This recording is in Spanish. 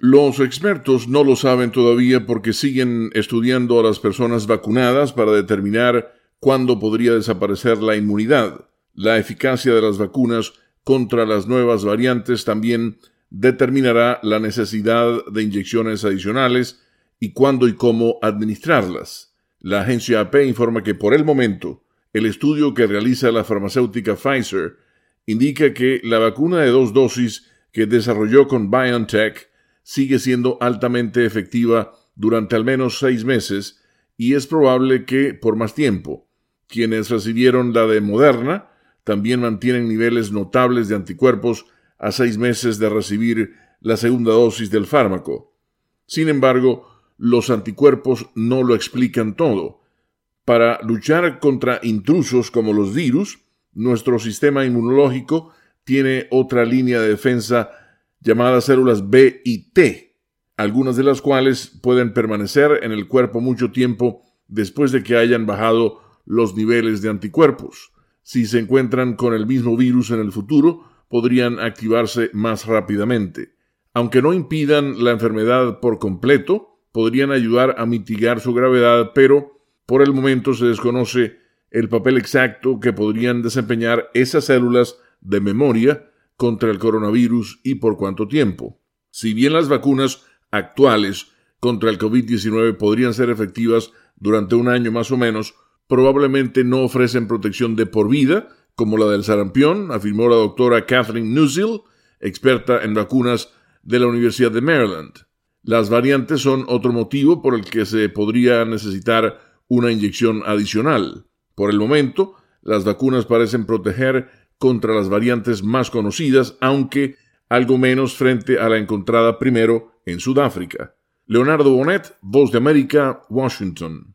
Los expertos no lo saben todavía porque siguen estudiando a las personas vacunadas para determinar cuándo podría desaparecer la inmunidad. La eficacia de las vacunas contra las nuevas variantes también determinará la necesidad de inyecciones adicionales y cuándo y cómo administrarlas. La agencia AP informa que por el momento el estudio que realiza la farmacéutica Pfizer indica que la vacuna de dos dosis que desarrolló con BioNTech sigue siendo altamente efectiva durante al menos seis meses y es probable que por más tiempo. Quienes recibieron la de Moderna también mantienen niveles notables de anticuerpos a seis meses de recibir la segunda dosis del fármaco. Sin embargo, los anticuerpos no lo explican todo. Para luchar contra intrusos como los virus, nuestro sistema inmunológico tiene otra línea de defensa llamadas células B y T, algunas de las cuales pueden permanecer en el cuerpo mucho tiempo después de que hayan bajado los niveles de anticuerpos. Si se encuentran con el mismo virus en el futuro, podrían activarse más rápidamente. Aunque no impidan la enfermedad por completo, podrían ayudar a mitigar su gravedad, pero por el momento se desconoce el papel exacto que podrían desempeñar esas células de memoria contra el coronavirus y por cuánto tiempo. Si bien las vacunas actuales contra el COVID-19 podrían ser efectivas durante un año más o menos, probablemente no ofrecen protección de por vida, como la del sarampión, afirmó la doctora Catherine Nusil, experta en vacunas de la Universidad de Maryland. Las variantes son otro motivo por el que se podría necesitar una inyección adicional. Por el momento, las vacunas parecen proteger contra las variantes más conocidas, aunque algo menos frente a la encontrada primero en Sudáfrica. Leonardo Bonet, Voz de América, Washington.